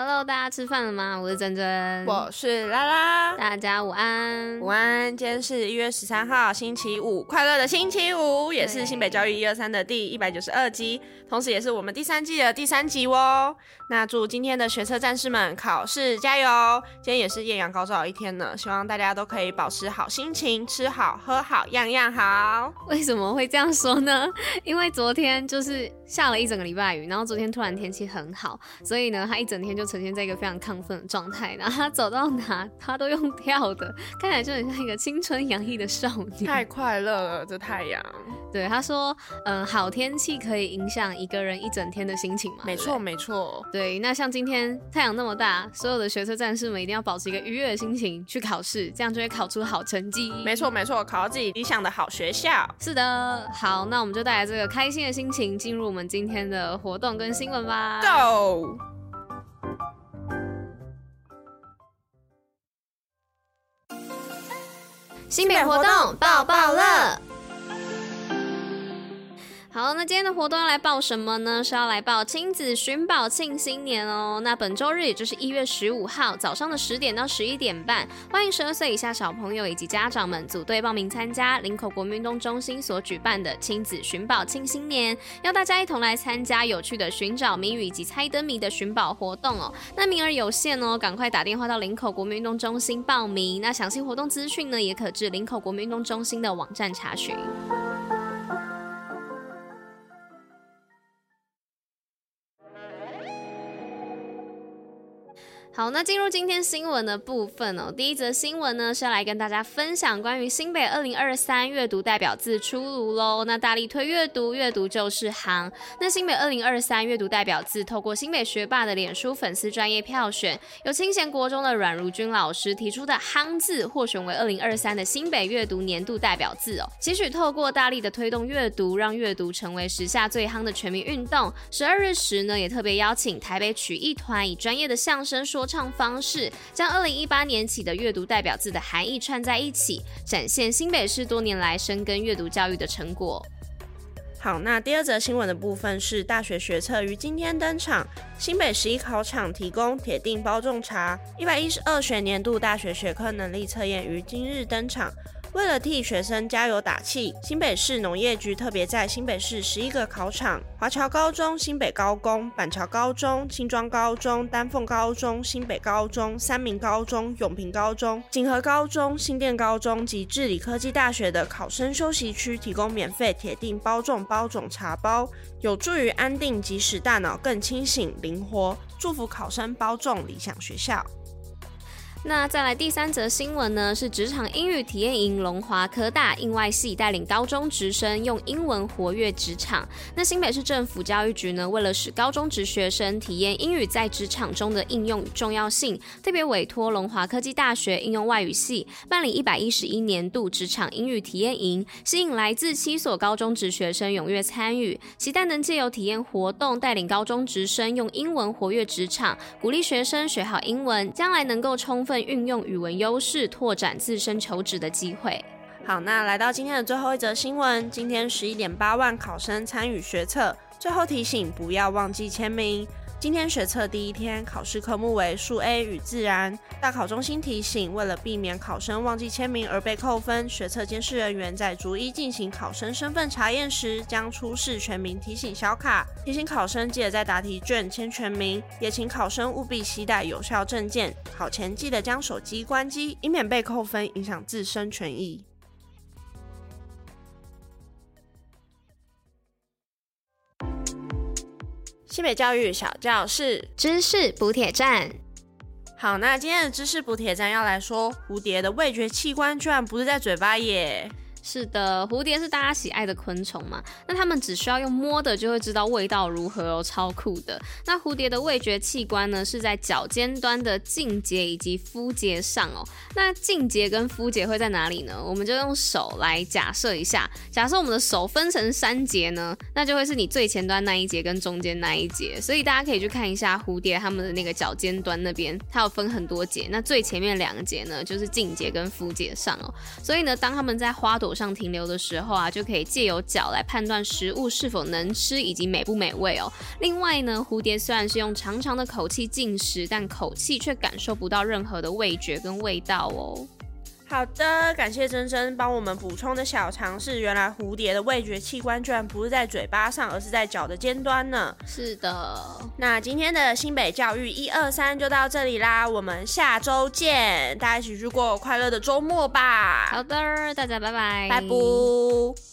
Hello，大家吃饭了吗？我是珍珍，我是拉拉，大家午安，午安。今天是一月十三号，星期五，快乐的星期五，也是新北教育一二三的第一百九十二集，同时也是我们第三季的第三集哦。那祝今天的学车战士们考试加油！今天也是艳阳高照的一天呢，希望大家都可以保持好心情，吃好喝好，样样好。为什么会这样说呢？因为昨天就是下了一整个礼拜雨，然后昨天突然天气很好，所以呢，他一整天就。呈现在一个非常亢奋的状态，然后他走到哪，他都用跳的，看起来就很像一个青春洋溢的少女。太快乐了，这太阳。对，他说，嗯，好天气可以影响一个人一整天的心情嘛？没错，没错。对，那像今天太阳那么大，所有的学车战士们一定要保持一个愉悦的心情去考试，这样就会考出好成绩。没错，没错，考到自己理想的好学校。是的，好，那我们就带来这个开心的心情，进入我们今天的活动跟新闻吧。Go！新品活动爆爆乐。好，那今天的活动要来报什么呢？是要来报亲子寻宝庆新年哦。那本周日也就是一月十五号早上的十点到十一点半，欢迎十二岁以下小朋友以及家长们组队报名参加林口国民运动中心所举办的亲子寻宝庆新年，要大家一同来参加有趣的寻找谜语以及猜灯谜的寻宝活动哦。那名额有限哦，赶快打电话到林口国民运动中心报名。那详细活动资讯呢，也可至林口国民运动中心的网站查询。好，那进入今天新闻的部分哦。第一则新闻呢是要来跟大家分享关于新北二零二三阅读代表字出炉喽。那大力推阅读，阅读就是行。那新北二零二三阅读代表字透过新北学霸的脸书粉丝专业票选，由清贤国中的阮如君老师提出的“夯”字获选为二零二三的新北阅读年度代表字哦。期许透过大力的推动阅读，让阅读成为时下最夯的全民运动。十二日时呢，也特别邀请台北曲艺团以专业的相声说。唱方式将二零一八年起的阅读代表字的含义串在一起，展现新北市多年来深耕阅读教育的成果。好，那第二则新闻的部分是大学学测于今天登场，新北十一考场提供铁定包种茶，一百一十二学年度大学学科能力测验于今日登场。为了替学生加油打气，新北市农业局特别在新北市十一个考场——华侨高中、新北高工、板桥高中、新庄高中、丹凤高中、新北高中、三民高中、永平高中、锦和高中、新店高中及治理科技大学的考生休息区提供免费铁定包种包种茶包，有助于安定及使大脑更清醒灵活。祝福考生包中理想学校。那再来第三则新闻呢，是职场英语体验营，龙华科大应外系带领高中职生用英文活跃职场。那新北市政府教育局呢，为了使高中职学生体验英语在职场中的应用与重要性，特别委托龙华科技大学应用外语系办理一百一十一年度职场英语体验营，吸引来自七所高中职学生踊跃参与，期待能借由体验活动，带领高中职生用英文活跃职场，鼓励学生学好英文，将来能够充分运用语文优势，拓展自身求职的机会。好，那来到今天的最后一则新闻，今天十一点八万考生参与学测，最后提醒不要忘记签名。今天学测第一天，考试科目为数 A 与自然。大考中心提醒，为了避免考生忘记签名而被扣分，学测监视人员在逐一进行考生身份查验时，将出示全名提醒小卡，提醒考生记得在答题卷签全名，也请考生务必携带有效证件。考前记得将手机关机，以免被扣分，影响自身权益。新北教育小教室知识补铁站。好，那今天的知识补铁站要来说，蝴蝶的味觉器官居然不是在嘴巴耶。是的，蝴蝶是大家喜爱的昆虫嘛，那它们只需要用摸的就会知道味道如何哦，超酷的。那蝴蝶的味觉器官呢，是在脚尖端的茎节以及肤节上哦。那茎节跟肤节会在哪里呢？我们就用手来假设一下，假设我们的手分成三节呢，那就会是你最前端那一节跟中间那一节。所以大家可以去看一下蝴蝶它们的那个脚尖端那边，它有分很多节。那最前面两节呢，就是茎节跟肤节上哦。所以呢，当它们在花朵上停留的时候啊，就可以借由脚来判断食物是否能吃以及美不美味哦。另外呢，蝴蝶虽然是用长长的口气进食，但口气却感受不到任何的味觉跟味道哦。好的，感谢珍珍帮我们补充的小常识。原来蝴蝶的味觉器官居然不是在嘴巴上，而是在脚的尖端呢。是的，那今天的新北教育一二三就到这里啦，我们下周见，大家一起去过快乐的周末吧。好的，大家拜拜，拜拜。